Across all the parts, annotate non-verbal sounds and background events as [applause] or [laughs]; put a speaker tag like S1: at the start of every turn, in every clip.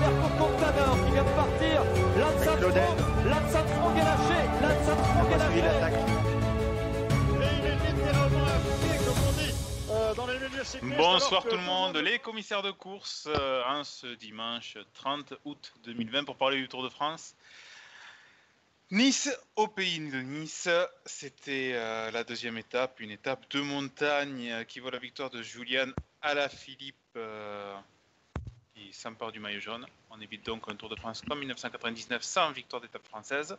S1: Et Alberto Contador qui vient de partir. Lanza Franck est lâché. Lanza Franck est lâché.
S2: Bonsoir tout le monde, les commissaires de course euh, en ce dimanche 30 août 2020 pour parler du Tour de France. Nice au pays de Nice, c'était euh, la deuxième étape, une étape de montagne euh, qui vaut la victoire de Julian Alaphilippe euh, qui s'empare du maillot jaune. On évite donc un Tour de France comme 1999 sans victoire d'étape française.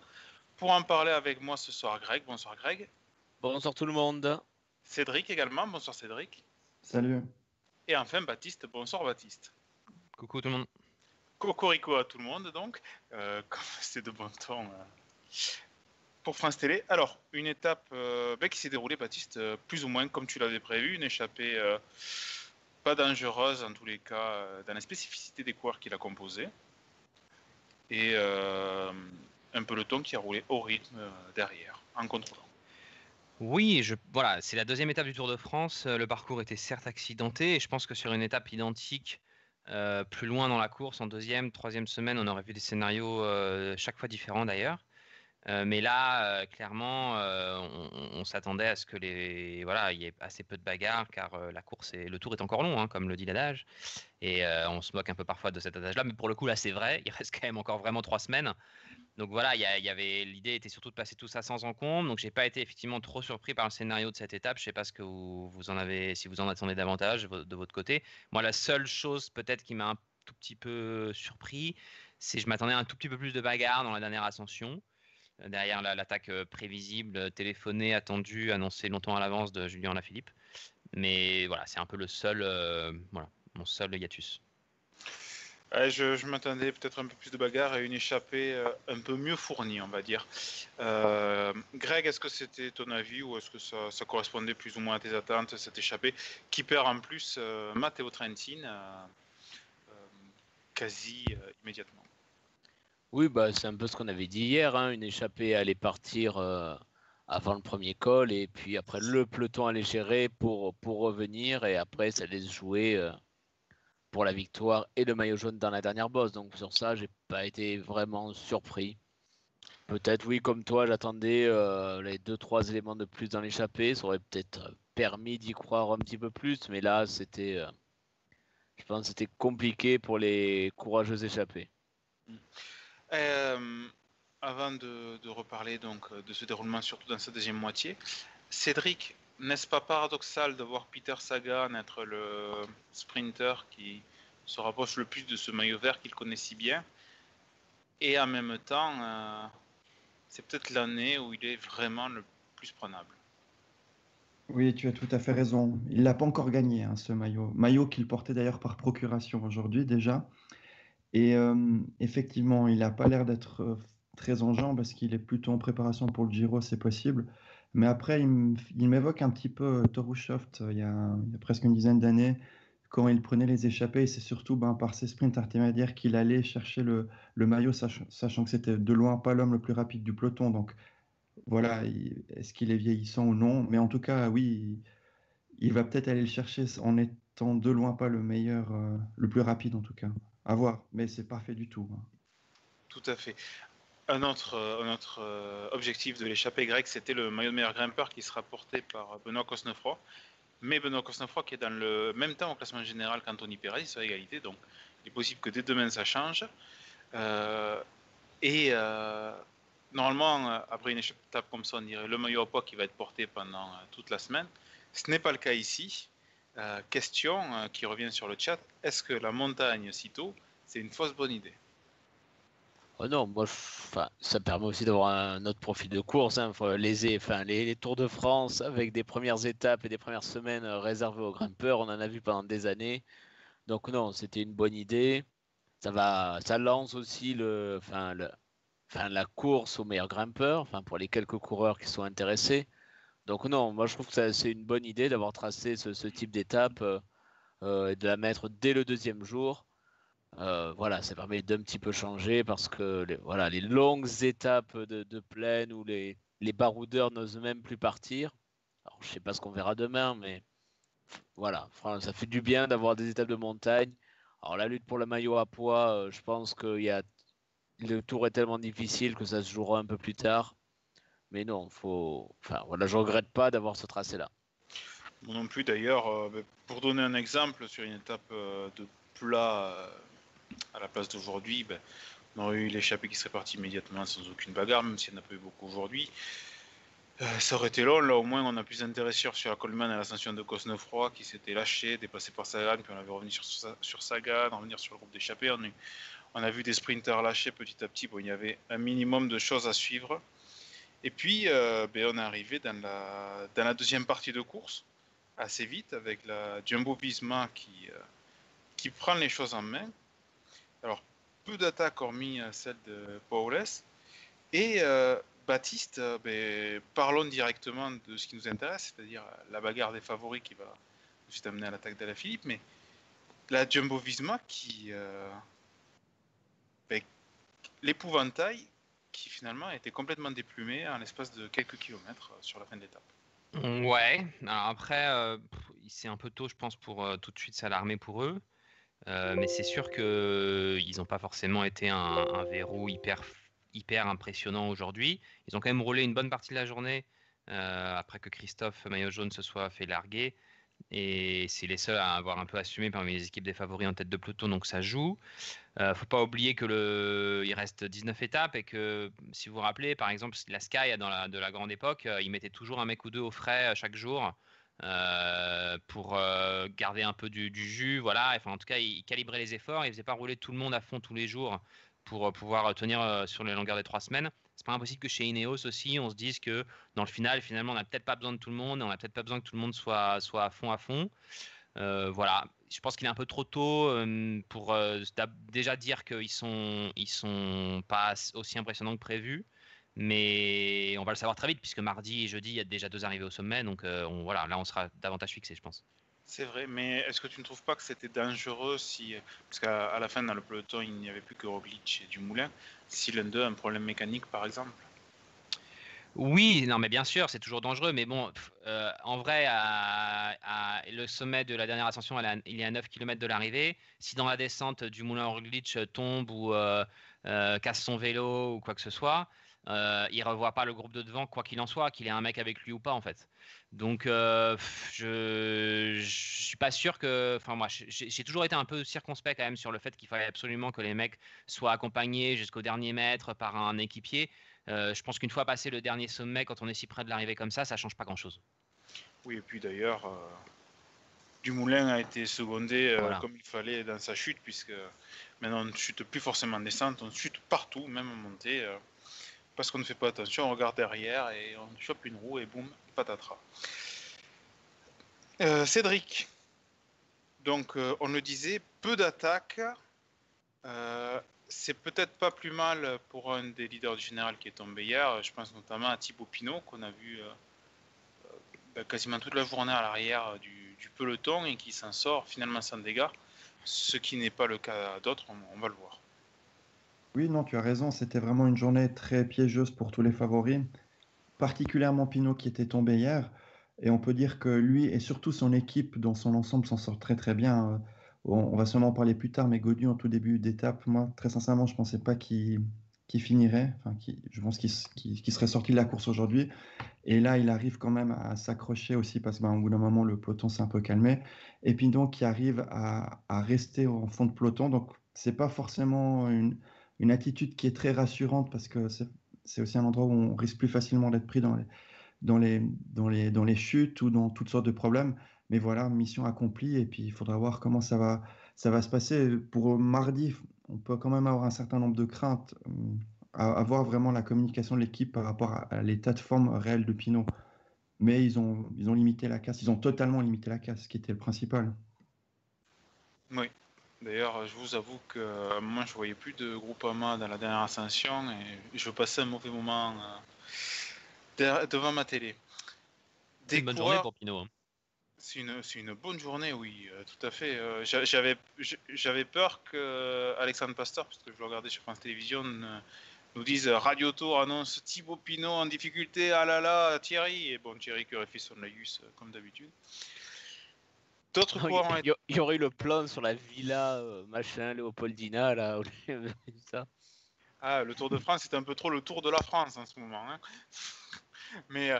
S2: Pour en parler avec moi ce soir, Greg. Bonsoir Greg.
S3: Bonsoir tout le monde.
S2: Cédric également. Bonsoir Cédric.
S4: Salut.
S2: Et enfin Baptiste. Bonsoir Baptiste.
S5: Coucou tout le monde.
S2: Cocorico à tout le monde donc. comme [laughs] c'est de bon ton pour France Télé. Alors, une étape euh, ben, qui s'est déroulée, Baptiste, euh, plus ou moins comme tu l'avais prévu, une échappée euh, pas dangereuse en tous les cas, dans la spécificité des coureurs qu'il a composé. Et un peloton qui a roulé au rythme derrière, en contrôlant.
S5: Oui, je, voilà, c'est la deuxième étape du Tour de France. Le parcours était certes accidenté et je pense que sur une étape identique, plus loin dans la course, en deuxième, troisième semaine, on aurait vu des scénarios chaque fois différents d'ailleurs. Euh, mais là, euh, clairement, euh, on, s'attendait à ce que les voilà, il y ait assez peu de bagarres, car la course et le tour est encore long, hein, comme le dit l'adage. Et on se moque un peu parfois de cet adage-là, mais pour le coup, là, c'est vrai. Il reste quand même encore vraiment trois semaines. Donc voilà, il y, avait l'idée était surtout de passer tout ça sans encombre. Donc j'ai pas été effectivement trop surpris par le scénario de cette étape. Je sais pas ce que vous, en avez, si vous en attendez davantage de votre côté. Moi, la seule chose peut-être qui m'a un tout petit peu surpris, c'est je m'attendais à un tout petit peu plus de bagarre dans la dernière ascension derrière l'attaque euh, prévisible, euh, téléphonée, attendue, annoncée longtemps à l'avance de Julien Lafilippe. Mais voilà, c'est un peu le seul, euh, voilà, mon seul hiatus.
S2: je, m'attendais peut-être un peu plus de bagarre et une échappée un peu mieux fournie, on va dire. Greg, est-ce que c'était ton avis ou est-ce que ça, correspondait plus ou moins à tes attentes, cette échappée qui perd en plus Matteo Trentin quasi immédiatement?
S3: Oui, bah, c'est un peu ce qu'on avait dit hier. Hein. Une échappée allait partir euh, avant le premier col et puis après le peloton allait gérer pour, pour revenir et après ça allait se jouer euh, pour la victoire et le maillot jaune dans la dernière bosse. Donc sur ça, j'ai pas été vraiment surpris. Peut-être oui, comme toi, j'attendais euh, les deux trois éléments de plus dans l'échappée. Ça aurait peut-être permis d'y croire un petit peu plus, mais là c'était, je pense, c'était compliqué pour les courageux échappés.
S2: Euh, avant de, reparler donc de ce déroulement, surtout dans sa deuxième moitié, Cédric, n'est-ce pas paradoxal de voir Peter Sagan être le sprinter qui se rapproche le plus de ce maillot vert qu'il connaît si bien? Et en même temps, euh, c'est peut-être l'année où il est vraiment le plus prenable.
S4: Oui, tu as tout à fait raison. Il l'a pas encore gagné, hein, ce maillot. Maillot qu'il portait d'ailleurs par procuration aujourd'hui déjà. Et effectivement, il n'a pas l'air d'être très enjean parce qu'il est plutôt en préparation pour le Giro, c'est possible. Mais après, il m'évoque un petit peu Torushoft il, y a, presque une dizaine d'années, quand il prenait les échappées. C'est surtout ben, par ses sprints intermédiaires qu'il allait chercher le maillot, sachant, que c'était de loin pas l'homme le plus rapide du peloton. Donc voilà, est-ce qu'il est vieillissant ou non? Mais en tout cas, oui, il, va peut-être aller le chercher en étant de loin pas le meilleur, le plus rapide en tout cas. À voir, mais c'est pas fait du tout. Hein.
S2: Tout à fait. Un autre, euh, objectif de l'échappée grecque, c'était le maillot de meilleur grimpeur qui sera porté par Benoît Cosnefroy. Mais Benoît Cosnefroy qui est dans le même temps au classement général qu'Anthony Perez, sur égalité. Donc il est possible que dès demain ça change. Euh, et euh, normalement, après une étape comme ça, on dirait le maillot à poids qui va être porté pendant toute la semaine. Ce n'est pas le cas ici. Euh, question euh, qui revient sur le chat est-ce que la montagne sitôt, c'est une fausse bonne idée?
S3: Oh Non, moi, ça permet aussi d'avoir un autre profil de course. Hein. Les, enfin, les, Tours de France avec des premières étapes et des premières semaines réservées aux grimpeurs, on en a vu pendant des années. Donc, non, c'était une bonne idée. Ça, va, ça lance aussi le, enfin, le, enfin, la course aux meilleurs grimpeurs, enfin, pour les quelques coureurs qui sont intéressés. Donc non, moi je trouve que c'est une bonne idée d'avoir tracé ce, type d'étape et de la mettre dès le deuxième jour. voilà, ça permet d'un petit peu changer parce que les, voilà, les longues étapes de, plaine où les, les baroudeurs n'osent même plus partir. Alors, je sais pas ce qu'on verra demain, mais voilà, ça fait du bien d'avoir des étapes de montagne. Alors la lutte pour le maillot à poids, euh, je pense que le tour est tellement difficile que ça se jouera un peu plus tard. Mais non, faut. Enfin voilà, je regrette pas d'avoir ce tracé là.
S2: Moi non plus d'ailleurs. Euh, pour donner un exemple sur une étape euh, de plat à la place d'aujourd'hui, ben, on aurait eu l'échappée qui serait partie immédiatement sans aucune bagarre, même s'il n'y en a pas eu beaucoup aujourd'hui. Euh, ça aurait été long, là au moins on a plus d'intérêt sur, la Coleman à l'ascension de Cosnefroy qui s'était lâché, dépassé par Sagan, puis on avait revenu sur, sur Sagan, revenir sur le groupe d'échappés. On, on, a vu des sprinters lâcher petit à petit, bon, il y avait un minimum de choses à suivre. Et puis euh, ben, on est arrivé dans la, deuxième partie de course, assez vite, avec la Jumbo Visma qui, euh, prend les choses en main. Alors peu d'attaques hormis celle de Paules. Et Baptiste, euh, ben, parlons directement de ce qui nous intéresse, c'est-à-dire la bagarre des favoris qui va juste amener à l'attaque de Philippe, mais la Jumbo Visma qui. Euh, ben, l'épouvantail qui finalement a été complètement déplumé en l'espace de quelques kilomètres euh, sur la fin de l'étape.
S5: Ouais, après, c'est un peu tôt, je pense, pour tout de suite s'alarmer pour eux. mais c'est sûr qu'ils n'ont pas forcément été un, un verrou hyper hyper impressionnant aujourd'hui. Ils ont quand même roulé une bonne partie de la journée euh, après que Christophe Maillot Jaune se soit fait larguer. Et c'est les seuls à avoir un peu assumé parmi les équipes des favoris en tête de peloton, donc ça joue. Euh, faut pas oublier que il reste 19 étapes et que si vous vous rappelez, par exemple, la Sky dans la, de la grande époque, euh, il mettait toujours un mec ou deux au frais euh, chaque jour. pour garder un peu du, jus, voilà. En tout cas, il, calibrait les efforts. Il faisait pas rouler tout le monde à fond tous les jours pour pouvoir tenir sur les longueurs des trois semaines. C'est pas impossible que chez Ineos aussi, on se dise que dans le final, finalement, on n'a peut-être pas besoin de tout le monde, on n'a peut-être pas besoin que tout le monde soit, à fond à fond. voilà, je pense qu'il est un peu trop tôt pour déjà dire qu'ils sont, sont pas aussi impressionnants que prévu. Mais on va le savoir très vite puisque mardi et jeudi, il y a déjà deux arrivées au sommet. Donc on, voilà, là, on sera davantage fixé, je pense.
S2: C'est vrai, mais est-ce que tu ne trouves pas que c'était dangereux si. Parce qu'à la fin, dans le peloton, il n'y avait plus que Roglic et Dumoulin. Si l'un d'eux a un problème mécanique, par exemple?
S5: Oui, non, mais bien sûr, c'est toujours dangereux. Mais bon, euh, en vrai, à, le sommet de la dernière ascension, il est à 9 km de l'arrivée. Si dans la descente, Dumoulin Roglic tombe ou euh, euh, casse son vélo ou quoi que ce soit, euh, il revoit pas le groupe de devant, quoi qu'il en soit, qu'il ait un mec avec lui ou pas, en fait. Donc, euh, je, je suis pas sûr que. Enfin, moi, j'ai toujours été un peu circonspect quand même sur le fait qu'il fallait absolument que les mecs soient accompagnés jusqu'au dernier mètre par un équipier. Euh, je pense qu'une fois passé le dernier sommet, quand on est si près de l'arrivée comme ça, ça change pas grand-chose.
S2: Oui, et puis d'ailleurs, Dumoulin a été secondé comme il fallait dans sa chute, puisque maintenant on ne chute plus forcément en descente, on chute partout, même en montée parce qu'on ne fait pas attention, on regarde derrière et on chope une roue et boum, patatras. Euh, Cédric, donc euh, on le disait, peu d'attaques. Euh, c'est peut-être pas plus mal pour un des leaders du général qui est tombé hier. Je pense notamment à Thibaut Pinot qu'on a vu bah, quasiment toute la journée à l'arrière du, peloton et qui s'en sort finalement sans dégâts. Ce qui n'est pas le cas d'autres, on va le voir.
S4: Oui, non, tu as raison, c'était vraiment une journée très piégeuse pour tous les favoris, particulièrement Pinot qui était tombé hier. Et on peut dire que lui et surtout son équipe dans son ensemble s'en sort très très bien. On, va seulement en parler plus tard, mais Godu en tout début d'étape, moi très sincèrement, je ne pensais pas qu'il finirait. Enfin, je pense qu'il serait sorti de la course aujourd'hui. Et là, il arrive quand même à s'accrocher aussi parce qu'au bout d'un moment, le peloton s'est un peu calmé. Et Pinot qui arrive à, à rester en fond de peloton. Donc, c'est pas forcément une, une attitude qui est très rassurante parce que c'est aussi un endroit où on risque plus facilement d'être pris dans les, dans, les, dans, les, dans les chutes ou dans toutes sortes de problèmes. Mais voilà, mission accomplie et puis il faudra voir comment ça va, ça va se passer. Pour mardi, on peut quand même avoir un certain nombre de craintes euh, à, voir vraiment la communication de l'équipe par rapport à, l'état de forme réel de Pinot. Mais ils ont, ils ont limité la casse, ils ont totalement limité la casse, ce qui était le principal.
S2: Oui, D'ailleurs, je vous avoue que moi, je voyais plus de Groupama dans la dernière ascension et je passais un mauvais moment euh, devant ma télé.
S5: C'est une bonne journée pour Pinot. Hein.
S2: C'est une, une, bonne journée, oui, euh, tout à fait. Euh, j'avais, j'avais peur que Alexandre Pasteur, parce que je le regardais sur France Télévisions, nous dise Radio Tour annonce Thibaut Pinot en difficulté, ah là là, Thierry. Et bon, Thierry qui aurait fait son laïus comme d'habitude.
S3: D'autres. Il y, aurait eu le plan sur la villa, machin, Léopoldina, là. [laughs]
S2: ça. Ah, le Tour de France, c'est un peu trop le Tour de la France en ce moment. Hein. [laughs] Mais euh,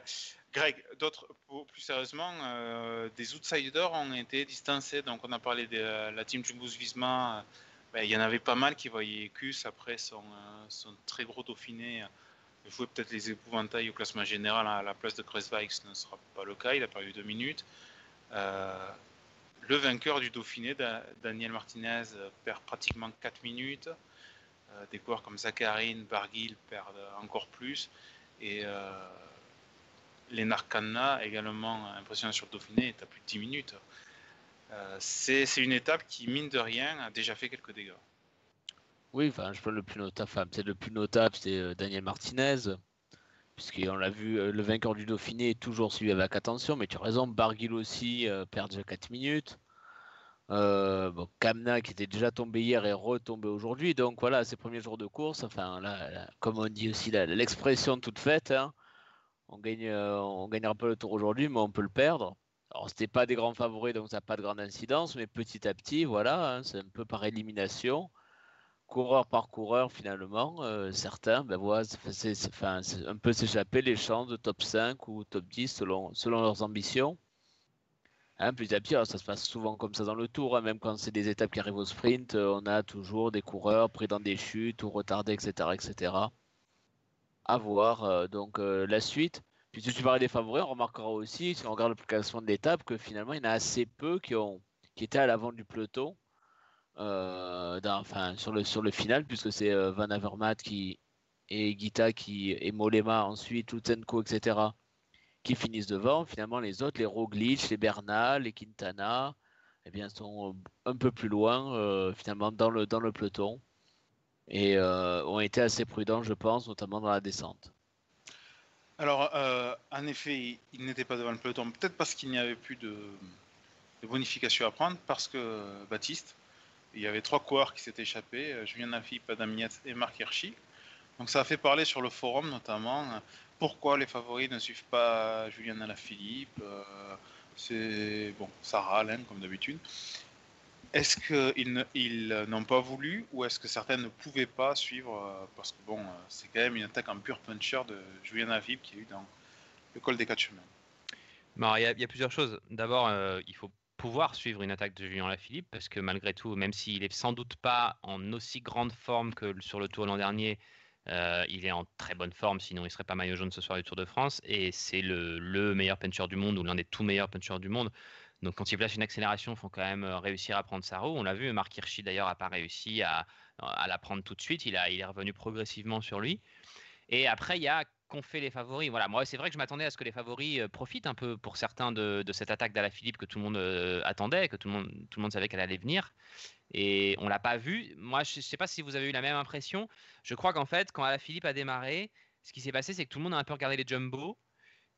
S2: Greg, d'autres, plus sérieusement, euh, des outsiders ont été distancés. Donc, on a parlé de euh, la team Jumbo Visma. Ben, il y en avait pas mal qui voyaient Cus après son, son très gros Dauphiné jouer peut-être les épouvantails au classement général à la place de Kreswijk. Ce ne sera pas le cas. Il a perdu deux minutes. Le vainqueur du Dauphiné, Daniel Martinez, perd pratiquement 4 minutes. des coureurs comme Zakharine, Barguil perdent encore plus. Et les Narcana, également impressionnant sur Dauphiné, est à plus de 10 minutes. Euh, c'est une étape qui, mine de rien, a déjà fait quelques dégâts.
S3: Oui, enfin, je pense le plus notable, c'est le plus notable, c'est euh, Daniel Martinez, puisqu'on l'a vu, euh, le vainqueur du Dauphiné est toujours suivi avec attention, mais tu as raison, Barguil aussi perd déjà 4 minutes. bon, Kamna qui était déjà tombé hier est retombé aujourd'hui, donc voilà, ses premiers jours de course, enfin, là, comme on dit aussi, l'expression toute faite, hein, on gagne, euh, on gagnera pas le tour aujourd'hui, mais on peut le perdre. Alors, c'était pas des grands favoris, donc ça n'a pas de grande incidence, mais petit à petit, voilà, hein, c'est un peu par élimination, coureur par coureur finalement. Euh, certains, ben voilà, c'est un peu s'échapper les chances de top 5 ou top 10 selon, selon leurs ambitions. Hein, à petit, ça se passe souvent comme ça dans le tour, hein, même quand c'est des étapes qui arrivent au sprint, euh, on a toujours des coureurs pris dans des chutes ou retardés, etc. etc à voir euh, donc la suite. Puis si tu parlais des favoris, on remarquera aussi, si on regarde le classement de l'étape, que finalement, il y en a assez peu qui, ont, qui étaient à l'avant du peloton. Euh, sur le, final, puisque c'est Van Avermaet qui, et Guita qui, et Molema ensuite, Lutsenko, etc., qui finissent devant. Finalement, les autres, les Roglic, les Bernal, les Quintana, eh bien, sont un peu plus loin, finalement, dans le, dans le peloton et euh, ont été assez prudents, je pense, notamment dans la descente.
S2: Alors, euh, en effet, il n'était pas devant le peloton, peut-être parce qu'il n'y avait plus de, bonification à prendre, parce que Baptiste, il y avait trois coureurs qui s'étaient échappés, euh, Julien Lafitte, Adam et Marc Hirschi. Donc ça a fait parler sur le forum notamment pourquoi les favoris ne suivent pas Julien Alaphilippe. c'est bon, ça râle hein, comme d'habitude. Est-ce qu'ils n'ont pas voulu ou est-ce que certains ne pouvaient pas suivre euh, Parce que bon, euh, c'est quand même une attaque en pur puncher de Julien Avib qui a eu dans le col des quatre chemins.
S5: Il y, a plusieurs choses. D'abord, euh, il faut pouvoir suivre une attaque de Julien Lafilippe parce que malgré tout, même s'il est sans doute pas en aussi grande forme que sur le Tour l'an dernier, il est en très bonne forme, sinon il serait pas maillot jaune ce soir du Tour de France et c'est le, le, meilleur puncher du monde ou l'un des tout meilleurs punchers du monde. Donc quand il place une accélération, il faut quand même euh, réussir à prendre sa roue. On l'a vu, Marc Hirschi d'ailleurs n'a pas réussi à, la prendre tout de suite. Il est revenu progressivement sur lui. Et après, il y a qu'ont fait les favoris. Voilà, moi c'est vrai que je m'attendais à ce que les favoris euh, profitent un peu pour certains de, cette attaque Philippe que tout le monde euh, attendait, que tout le monde, tout le monde savait qu'elle allait venir. Et on l'a pas vu. Moi, je ne sais pas si vous avez eu la même impression. Je crois qu'en fait, quand Philippe a démarré, ce qui s'est passé, c'est que tout le monde a un peu regardé les jumbo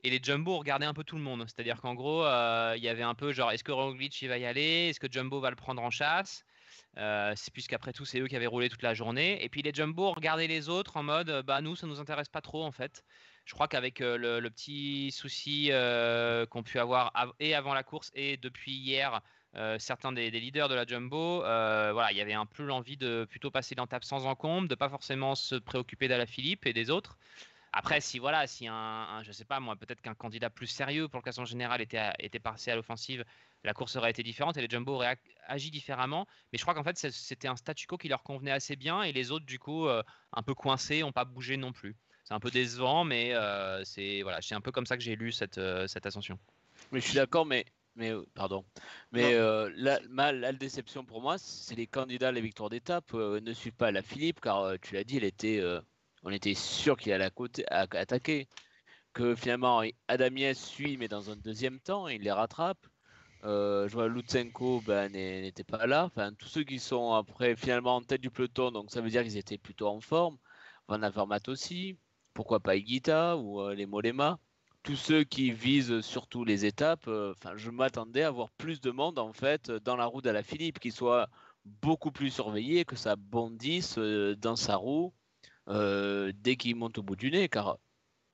S5: et les Jumbo regardaient un peu tout le monde. C'est-à-dire qu'en gros, euh, il y avait un peu genre est-ce que Roglic il va y aller? Est-ce que Jumbo va le prendre en chasse? Euh, Puisqu'après tout, c'est eux qui avaient roulé toute la journée. Et puis les Jumbo regardaient les autres en mode bah nous, ça nous intéresse pas trop en fait. Je crois qu'avec euh, le, petit souci qu'ont pu avoir et avant la course et depuis hier, certains des, leaders de la Jumbo, voilà, il y avait un peu l'envie de plutôt passer l'étape sans encombre, de pas forcément se préoccuper d'Ala Philippe et des autres. Après, si voilà, si un, je sais pas moi, peut-être qu'un candidat plus sérieux pour le classement général était, était passé à l'offensive, la course aurait été différente et les Jumbo auraient agi différemment. Mais je crois qu'en fait, c'était un statu quo qui leur convenait assez bien et les autres, du coup, euh, un peu coincés, n'ont pas bougé non plus. C'est un peu décevant, mais euh, c'est voilà, c'est un peu comme ça que j'ai lu cette, euh, cette ascension.
S3: Mais je suis d'accord, mais mais pardon. Mais la, la, déception pour moi, c'est les candidats à la victoire d'étape ne suivent pas la Philippe, car tu l'as dit, elle était on était sûr qu'il allait attaquer. Que finalement, Adamiès suit, mais dans un deuxième temps, il les rattrape. Euh, je vois Lutsenko ben, n'était pas là. Enfin, tous ceux qui sont après finalement en tête du peloton, donc ça veut dire qu'ils étaient plutôt en forme. Van Avermaet aussi. Pourquoi pas Igita ou euh, les Molema tous ceux qui visent surtout les étapes, enfin, je m'attendais à voir plus de monde en fait dans la roue d'Ala Philippe, qui soit beaucoup plus surveillé, que ça bondisse dans sa roue dès qu'il monte au bout du nez, car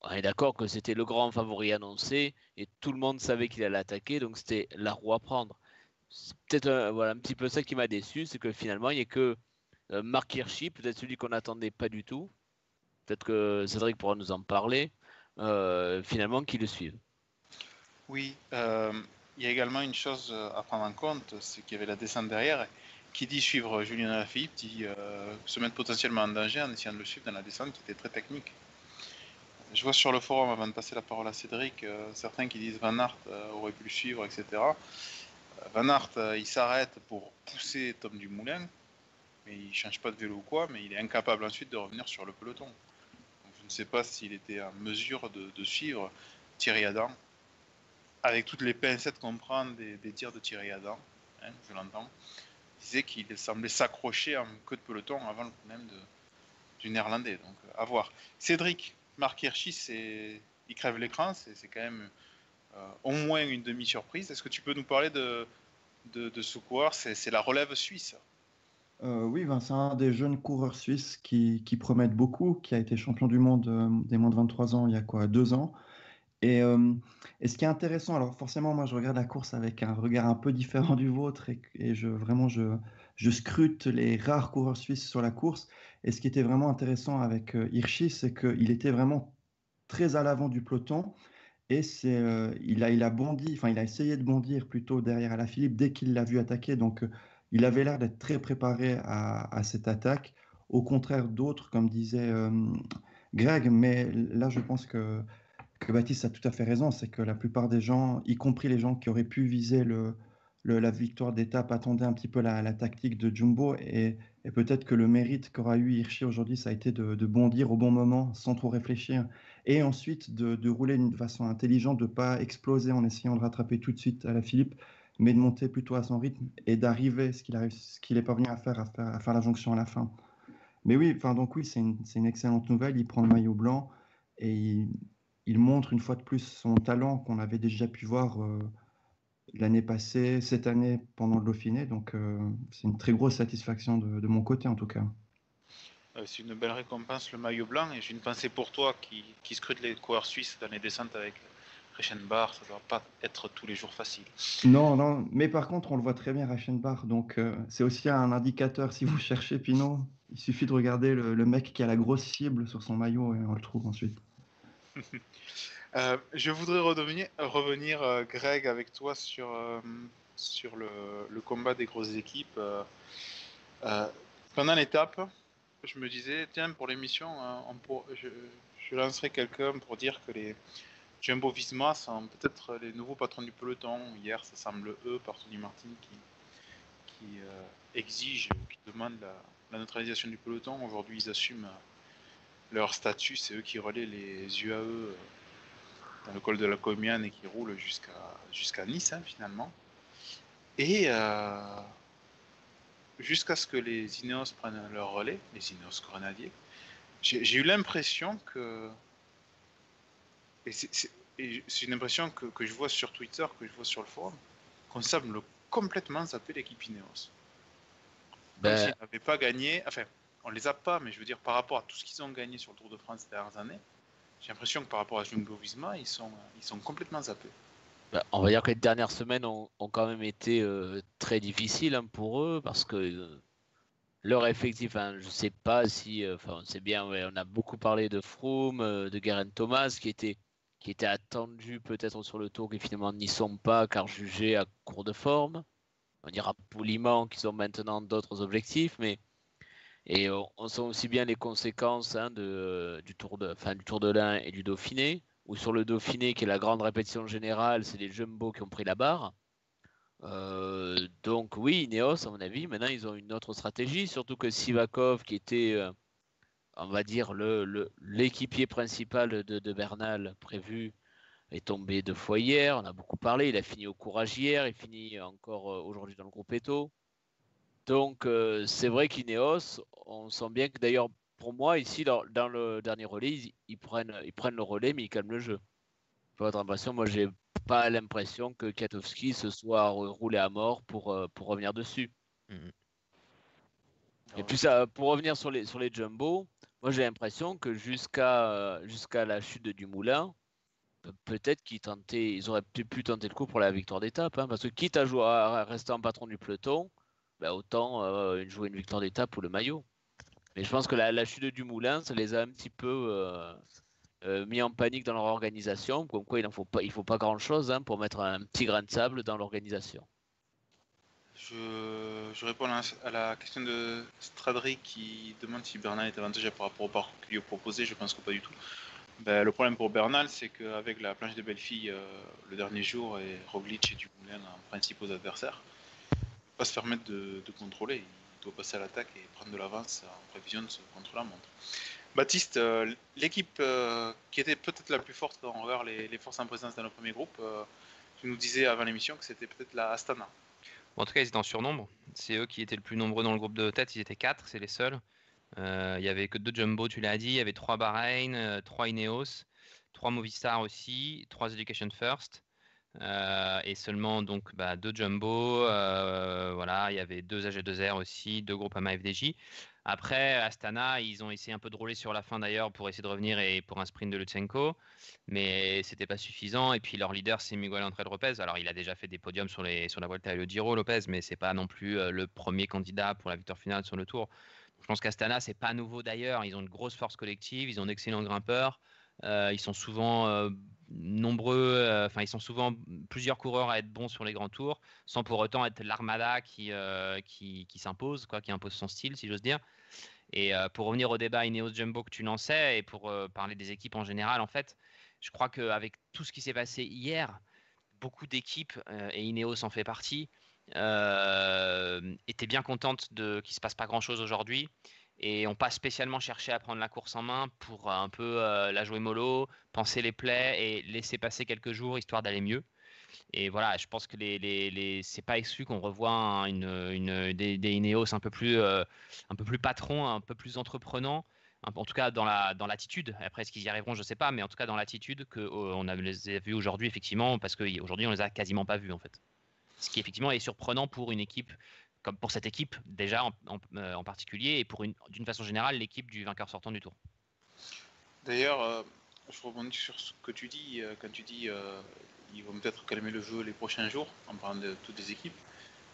S3: on est d'accord que c'était le grand favori annoncé et tout le monde savait qu'il allait attaquer, donc c'était la roue à prendre. C'est peut-être voilà, un petit peu ça qui m'a déçu, c'est que finalement il n'y a que Mark Hirschi, peut-être celui qu'on n'attendait pas du tout, peut-être que Cédric pourra nous en parler, euh, finalement qui le suivent.
S2: Oui, euh, il y a également une chose à prendre en compte, c'est qu'il y avait la descente derrière. Qui dit suivre Julien Alaphilippe dit euh, se mettre potentiellement en danger en essayant de le suivre dans la descente qui était très technique. Je vois sur le forum, avant de passer la parole à Cédric, certains qui disent Van Aert aurait pu le suivre, etc. Van Aert, il s'arrête pour pousser Tom Dumoulin, mais il change pas de vélo ou quoi, mais il est incapable ensuite de revenir sur le peloton ne sais pas s'il était en mesure de, suivre Thierry Adam, avec toutes les pincettes qu'on prend des, tirs de Thierry Adam, hein, je l'entends, disait qu'il semblait s'accrocher en queue de peloton avant le problème de, du néerlandais. Donc à voir. Cédric, Marc Hirschi, il crève l'écran, c'est quand même euh, au moins une demi-surprise. Est-ce que tu peux nous parler de, de, ce coureur? C'est la relève suisse.
S4: Euh, oui, Vincent, un des jeunes coureurs suisses qui, promettent beaucoup, qui a été champion du monde euh, des moins de 23 ans il y a quoi, deux ans. Et, ce qui est intéressant, alors forcément, moi je regarde la course avec un regard un peu différent du vôtre et, je, vraiment je, scrute les rares coureurs suisses sur la course. Et ce qui était vraiment intéressant avec Hirschi, c'est qu'il était vraiment très à l'avant du peloton et c'est, il, a, il a bondi, enfin il a essayé de bondir plutôt derrière à la Philippe dès qu'il l'a vu attaquer. Donc il avait l'air d'être très préparé à, cette attaque, au contraire d'autres, comme disait Greg. Mais là, je pense que, Baptiste a tout à fait raison. C'est que la plupart des gens, y compris les gens qui auraient pu viser la victoire d'étape, attendaient un petit peu la, tactique de Jumbo. Et, peut-être que le mérite qu'aura eu Hirschi aujourd'hui, ça a été de, bondir au bon moment, sans trop réfléchir. Et ensuite, de, rouler d'une façon intelligente, de ne pas exploser en essayant de rattraper tout de suite à la Philippe mais de monter plutôt à son rythme et d'arriver ce qu'il qu'il est parvenu à faire, à faire, la jonction à la fin. Mais oui, enfin donc oui, c'est une, excellente nouvelle. Il prend le maillot blanc et il, montre une fois de plus son talent qu'on avait déjà pu voir euh, l'année passée, cette année pendant le Dauphiné. Donc euh, c'est une très grosse satisfaction de, mon côté en tout cas.
S2: Euh, c'est une belle récompense le maillot blanc et j'ai une pensée pour toi qui, qui scrute les coureurs suisses dans les descentes avec Reichenbach, ça ne doit pas être tous les jours facile.
S4: Non, non, mais par contre, on le voit très bien, Reichenbach. Donc, euh, c'est aussi un indicateur. Si vous cherchez Pinot, il suffit de regarder le, mec qui a la grosse cible sur son maillot et on le trouve ensuite.
S2: Euh, je voudrais revenir, revenir euh, Greg, avec toi sur, sur le, combat des grosses équipes. pendant l'étape, je me disais, tiens, pour l'émission, je, je lancerai quelqu'un pour dire que les, Jumbo Visma sont peut-être les nouveaux patrons du peloton. Hier, ça semble eux, par Tony Martin, qui, qui euh, exigent, qui demandent la, neutralisation du peloton. Aujourd'hui, ils assument leur statut. C'est eux qui relaient les UAE euh, dans le col de la Comiane et qui roulent jusqu'à jusqu'à Nice, hein, finalement. Et euh, jusqu'à ce que les Ineos prennent leur relais, les Ineos grenadiers, j'ai eu l'impression que et c'est une impression que, que, je vois sur Twitter, que je vois sur le forum, qu'on semble complètement zapper l'équipe Ineos. Comme ben... s'ils n'avaient pas gagné, enfin, on les a pas, mais je veux dire, par rapport à tout ce qu'ils ont gagné sur le Tour de France ces dernières années, j'ai l'impression que par rapport à Jumbo Visma, ils sont, ils sont complètement zappés.
S3: Ben, on va dire que les dernières semaines ont, ont quand même été euh, très difficiles hein, pour eux parce que euh, leur effectif, hein, je ne sais pas si, euh, enfin, on sait bien, on a beaucoup parlé de Froome, de Guerin Thomas qui était qui étaient attendus peut-être sur le tour, qui finalement n'y sont pas car jugés à court de forme. On dira poliment qu'ils ont maintenant d'autres objectifs, mais et on, sent aussi bien les conséquences hein, de, du tour de, fin, du Tour de l'Ain et du Dauphiné, ou sur le Dauphiné qui est la grande répétition générale, c'est les Jumbo qui ont pris la barre. Euh, donc oui, Ineos, à mon avis, maintenant ils ont une autre stratégie, surtout que Sivakov, qui était euh, on va dire, le, l'équipier principal de, Bernal prévu est tombé deux fois hier. On a beaucoup parlé. Il a fini au courage hier. Il finit encore euh, aujourd'hui dans le groupe Eto. Donc, euh, c'est vrai qu'Ineos, on sent bien que d'ailleurs, pour moi, ici, dans, le dernier relais, ils, prennent, ils prennent le relais, mais ils calment le jeu. votre impression. Moi, j'ai pas l'impression que Katowski se soit roulé à mort pour, euh, pour revenir dessus. Mhm. Et puis ça, pour revenir sur les, sur les jumbo, moi j'ai l'impression que jusqu'à jusqu'à la chute du moulin, peut-être qu'ils tentaient, ils auraient pu tenter le coup pour la victoire d'étape, hein, parce que quitte à, jouer, à rester en patron du peloton, bah, autant euh, jouer une victoire d'étape pour le maillot. Mais je pense que la, chute du moulin, ça les a un petit peu euh, euh, mis en panique dans leur organisation, comme quoi il ne faut pas, grand-chose hein, pour mettre un petit grain de sable dans l'organisation.
S2: Je, réponds à la question de Stradry qui demande si Bernal est avantagé par rapport au parcours qu'il lui a proposé. Je pense que pas du tout. Ben, le problème pour Bernal, c'est qu'avec la planche de Bellefille euh, le dernier jour et Roglic et Dumoulin en principaux adversaires, il ne peut pas se permettre de, contrôler. Passer à l'attaque et prendre de l'avance en prévision de ce contre-la-montre. Baptiste, euh, l'équipe euh, qui était peut-être la plus forte envers les, les, forces en présence dans le premier groupe, tu nous disais avant l'émission que c'était peut-être la Astana.
S5: En tout cas, ils étaient en surnombre. C'est eux qui étaient le plus nombreux dans le groupe de tête. Ils étaient quatre, c'est les seuls. Euh, il y avait que deux Jumbo, tu l'as dit. Il y avait trois Bahreïn, euh, trois Ineos, trois Movistar aussi, trois Education First. Euh, et seulement donc bah, deux jumbo, voilà, il y avait deux AG2R aussi, deux groupes AMA FDJ. Après, Astana, ils ont essayé un peu de rouler sur la fin d'ailleurs pour essayer de revenir et pour un sprint de Lutsenko, mais c'était pas suffisant. Et puis leur leader, c'est Miguel André Lopez. Alors il a déjà fait des podiums sur, les, sur la Vuelta et le Giro, Lopez, mais c'est pas non plus le premier candidat pour la victoire finale sur le Tour. Je pense qu'Astana, c'est pas nouveau d'ailleurs. Ils ont une grosse force collective, ils ont d'excellents grimpeurs. Euh, ils sont souvent euh, nombreux, euh, enfin ils sont souvent plusieurs coureurs à être bons sur les grands tours, sans pour autant être l'armada qui, qui, qui s'impose, quoi, qui impose son style, si j'ose dire. Et pour revenir au débat Ineos Jumbo que tu lançais et pour parler des équipes en général, en fait, je crois qu'avec tout ce qui s'est passé hier, beaucoup d'équipes, et Ineos en fait partie, était bien contente de qu'il se passe pas grand chose aujourd'hui et on pas spécialement cherché à prendre la course en main pour un peu euh, la jouer mollo, penser les plaies et laisser passer quelques jours histoire d'aller mieux. Et voilà, je pense que les, les, c'est pas exclu qu'on revoit une, une, des, Ineos un peu plus, euh, un peu plus patron, un peu plus entreprenant. En tout cas, dans la dans l'attitude. Après, est-ce qu'ils y arriveront, je sais pas, mais en tout cas dans l'attitude que on a les a vus aujourd'hui effectivement, parce qu'aujourd'hui on les a quasiment pas vus en fait ce qui effectivement est surprenant pour une équipe comme pour cette équipe déjà en, euh, particulier et pour une d'une façon générale l'équipe du vainqueur sortant du tour.
S2: D'ailleurs, euh, je rebondis sur ce que tu dis euh, quand tu dis ils vont peut-être calmer le jeu les prochains jours en parlant de toutes les équipes.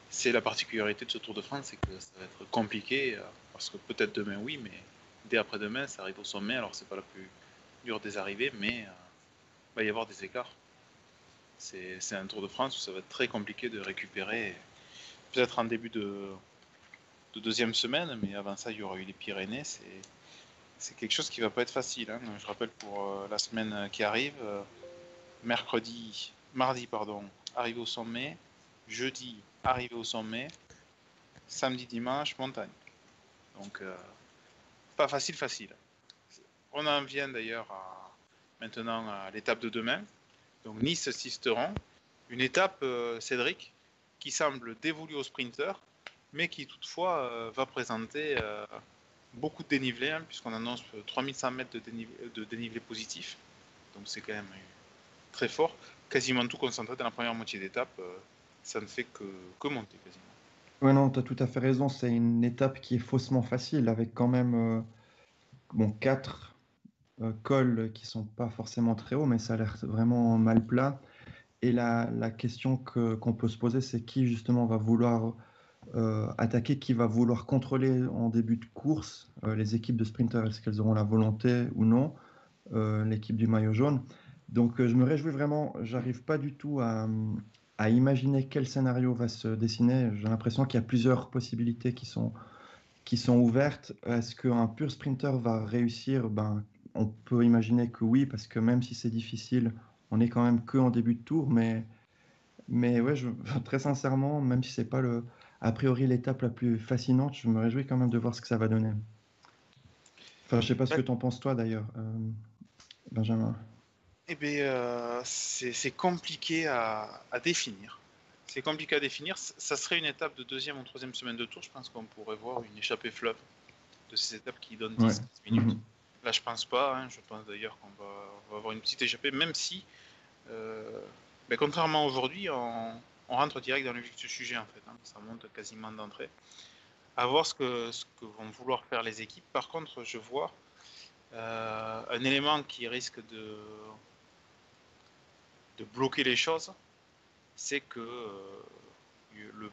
S2: C'est la particularité de ce Tour de France, c'est que ça va être compliqué parce que peut-être demain oui, mais dès après-demain ça arrive au sommet. Alors c'est pas la plus dure des arrivées, mais il va y avoir des écarts. C'est un Tour de France où ça va être très compliqué de récupérer, peut-être en début de, deuxième semaine, mais avant ça, il y aura eu les Pyrénées. C'est quelque chose qui va pas être facile. Hein. Je rappelle pour euh, la semaine qui arrive, euh, mercredi, mardi, pardon, arrivé au sommet, jeudi, arrivé au sommet, samedi, dimanche, montagne. Donc, euh, pas facile, facile. On en vient d'ailleurs maintenant à l'étape de demain, donc Nice-Sisteron. Une étape, Cédric, qui semble dévolue au sprinter, mais qui toutefois euh, va présenter euh, beaucoup de dénivelé, hein, puisqu'on annonce 3100 mètres de dénivelé, de positif. Donc c'est quand même très fort. Quasiment tout concentré dans la première moitié d'étape. ça ne fait que, que monter quasiment.
S4: Oui, non, tu as tout à fait raison. C'est une étape qui est faussement facile, avec quand même bon, 4 euh, cols qui sont pas forcément très hauts, mais ça a l'air vraiment mal plat. Et la, question qu'on peut se poser, c'est qui justement va vouloir euh, attaquer, qui va vouloir contrôler en début de course euh, les équipes de sprinters. Est-ce qu'elles auront la volonté ou non L'équipe du maillot jaune? Donc je me réjouis vraiment. J'arrive pas du tout à, à, imaginer quel scénario va se dessiner. J'ai l'impression qu'il y a plusieurs possibilités qui sont, qui sont ouvertes. Est-ce qu'un pur sprinter va réussir? Ben, on peut imaginer que oui, parce que même si c'est difficile, on est quand même que en début de tour. Mais, mais ouais, je, [laughs] très sincèrement, même si c'est pas le, a priori l'étape la plus fascinante, je me réjouis quand même de voir ce que ça va donner. Enfin, je sais pas ce que tu en penses toi d'ailleurs, euh, Benjamin.
S2: Eh bien, euh, c'est compliqué à, définir. C'est compliqué à définir. Ça serait une étape de deuxième ou troisième semaine de tour. Je pense qu'on pourrait voir une échappée fleuve de ces étapes qui donnent 10 minutes. Mhm. Là, je pense pas. Hein. Je pense d'ailleurs qu'on va, avoir une petite échappée, même si ben, contrairement aujourd'hui, on, rentre direct dans le vif du sujet en fait. Hein. ça monte quasiment d'entrée. À voir ce que, vont vouloir faire les équipes. Par contre, je vois un élément qui risque de, bloquer les choses, c'est que le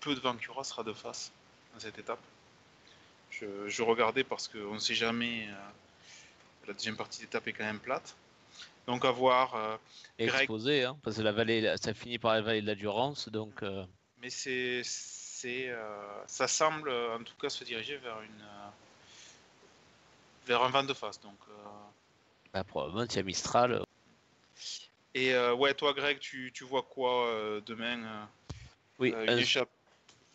S2: peu de Vancura sera de face dans cette étape. Je, regardais parce qu'on ne sait jamais. Euh, la deuxième partie d'étape est quand même plate. Donc à voir. Euh,
S3: Exposé, hein, parce que la vallée, ça finit par la vallée de la Durance, donc. Euh,
S2: Mais c'est, c'est, ça semble en tout cas se diriger vers une, vers un vent de face, donc.
S3: Bah, probablement, a Mistral.
S2: Et ouais, toi, Greg, tu, tu vois quoi demain
S3: Oui, une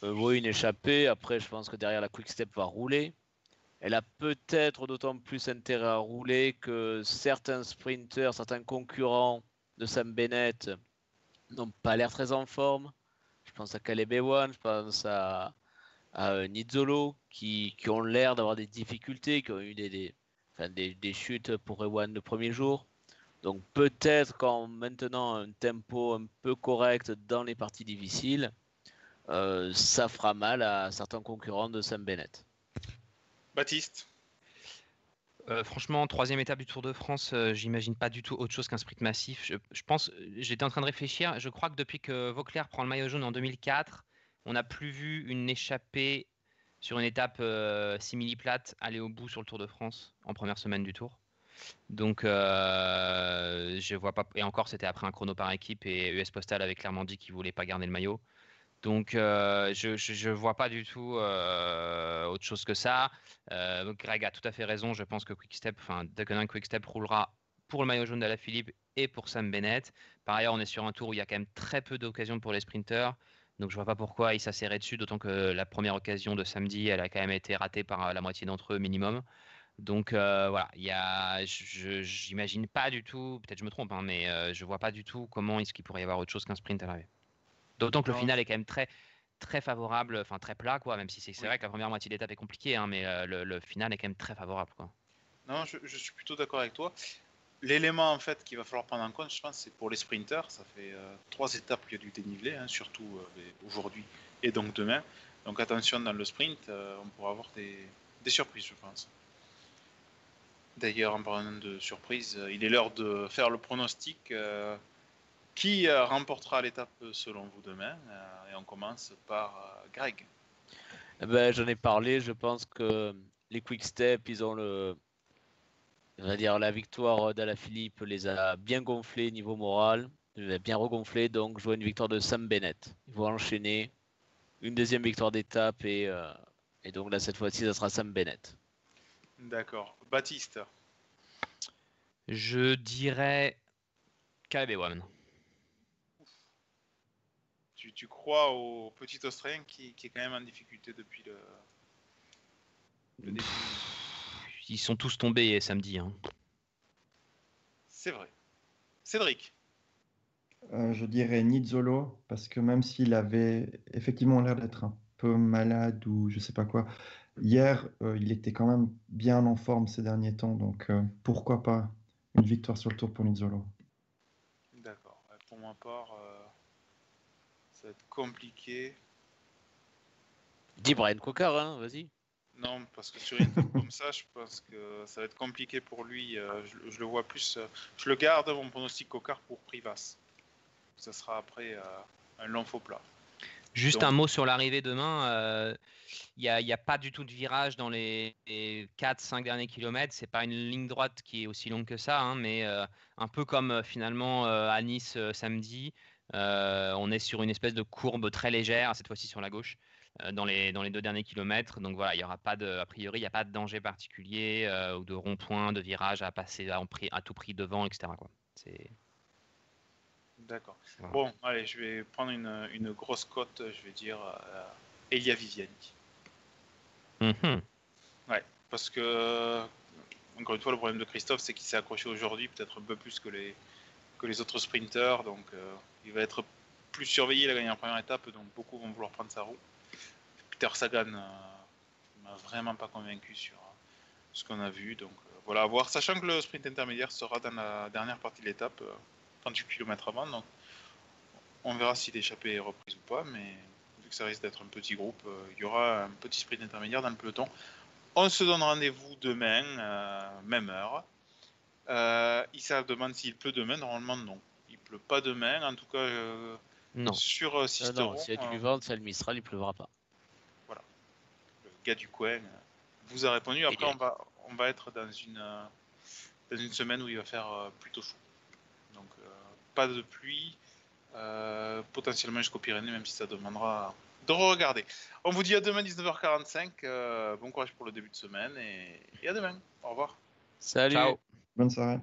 S3: euh, oui, une échappée. Après, je pense que derrière la Quick Step va rouler. Elle a peut-être d'autant plus intérêt à rouler que certains sprinters, certains concurrents de Sam Bennett n'ont pas l'air très en forme. Je pense à Caleb Ewan, je pense à, à euh, Nizzolo, qui, ont l'air d'avoir des difficultés, qui ont eu des, des, chutes pour Ewan le premier jour. Donc peut-être qu'en maintenant un tempo un peu correct dans les parties difficiles, euh, ça fera mal à certains concurrents de Sam Bennett.
S2: Baptiste
S5: euh, franchement, troisième étape du Tour de France, euh, j'imagine pas du tout autre chose qu'un sprint massif. Je, pense, j'étais en train de réfléchir. Je crois que depuis que Vauclair prend le maillot jaune en 2004, on n'a plus vu une échappée sur une étape simili-plate aller au bout sur le Tour de France en première semaine du Tour. Donc, je vois pas. Et encore, c'était après un chrono par équipe et US Postal avait clairement dit qu'il voulait pas garder le maillot. Donc, euh, je ne vois pas du tout euh, autre chose que ça. Euh, Greg a tout à fait raison. Je pense que Quickstep, enfin, Quick Quickstep roulera pour le maillot jaune la Philippe et pour Sam Bennett. Par ailleurs, on est sur un tour où il y a quand même très peu d'occasions pour les sprinteurs. Donc, je vois pas pourquoi il s'asserrait dessus, d'autant que la première occasion de samedi, elle a quand même été ratée par la moitié d'entre eux minimum. Donc voilà, il y a, j'imagine pas du tout, peut-être je me trompe, hein, mais je vois pas du tout comment est-ce qu'il pourrait y avoir autre chose qu'un sprint à l'arrivée. D'autant que le final est quand même très très favorable, enfin très plat, quoi. Même si c'est vrai que la première moitié d'étape est compliquée, hein, mais euh, le, final est quand même très favorable, quoi.
S2: Non, je, suis plutôt d'accord avec toi. L'élément en fait qu'il va falloir prendre en compte, je pense, c'est pour les sprinters. Ça fait euh, trois étapes qu'il y a du dénivelé, hein, surtout euh, aujourd'hui et donc demain. Donc attention dans le sprint, on pourra avoir des, des, surprises, je pense. D'ailleurs, en parlant de surprises, il est l'heure de faire le pronostic qui euh, remportera l'étape euh, selon vous demain euh, Et on commence par Greg.
S3: Eh ben, J'en ai parlé, je pense que les Quick Step, ils ont le. va dire la victoire Philippe les a bien gonflés niveau moral, bien regonflés, donc je vois une victoire de Sam Bennett. Ils vont enchaîner une deuxième victoire d'étape et, et donc là cette fois-ci ça sera Sam Bennett.
S2: D'accord. Baptiste
S5: Je dirais Caleb Ewan
S2: tu, crois au petit Australien qui, est quand même en difficulté depuis le,
S5: début Ils sont tous tombés samedi. Hein.
S2: C'est vrai. Cédric
S4: euh, Je dirais Nizzolo, parce que même s'il avait effectivement l'air d'être un peu malade ou je sais pas quoi, hier, euh, il était quand même bien en forme ces derniers temps, donc euh, pourquoi pas une victoire sur le tour pour Nizzolo
S2: D'accord. Pour ma part, va être compliqué.
S3: Dis Brian Cocard, hein, vas-y.
S2: Non, parce que sur une comme ça, je pense que ça va être compliqué pour lui. Euh, je, le vois plus. Euh, je le garde mon pronostic Cocard pour Privas. Ça sera après euh, un long faux plat.
S5: Juste un mot sur l'arrivée demain. Il n'y a, pas du tout de virage dans les, 4-5 derniers kilomètres. C'est pas une ligne droite qui est aussi longue que ça, hein, mais un peu comme finalement à Nice samedi. Euh, on est sur une espèce de courbe très légère, cette fois-ci sur la gauche, euh, dans, les, dans les deux derniers kilomètres. Donc voilà, il y aura pas de, a priori, il n'y a pas de danger particulier euh, ou de rond-point, de virage à passer à, à, tout prix devant, etc. Quoi.
S2: D'accord. Bon, allez, je vais prendre une, grosse cote, je vais dire Elia Viviani.
S5: Mhm.
S2: Ouais, parce que, encore une fois, le problème de Christophe, c'est qu'il s'est accroché aujourd'hui, peut-être un peu plus que les, que les autres sprinteurs. Donc, il va être plus surveillé, il a gagné en première étape, donc beaucoup vont vouloir prendre sa roue. Peter Sagan ne euh, m'a vraiment pas convaincu sur euh, ce qu'on a vu, donc euh, voilà à voir. Sachant que le sprint intermédiaire sera dans la dernière partie de l'étape, 38 km avant. Donc on verra si l'échappée est reprise ou pas, mais vu que ça risque d'être un petit groupe, il y aura un petit sprint intermédiaire dans le peloton. On se donne rendez-vous demain, même heure. Euh, Issa demande s'il pleut demain. Normalement, non. Pleut pas demain. En tout cas, euh,
S5: Non.
S2: sur euh, Sisteron,
S3: non, s'il y a
S2: euh,
S3: du vent, c'est le Mistral, il pleuvra pas.
S2: le gars du coin euh, vous a répondu. Après, on va, on va être dans une, euh, dans une semaine où il va faire euh, plutôt chaud. Donc, euh, pas de pluie, euh, potentiellement jusqu'aux Pyrénées, même si ça demandera de regarder. On vous dit à demain 19h45. euh, bon courage pour le début de semaine et, et à demain. Au revoir.
S3: Salut
S5: Ciao.
S4: Bonne soirée.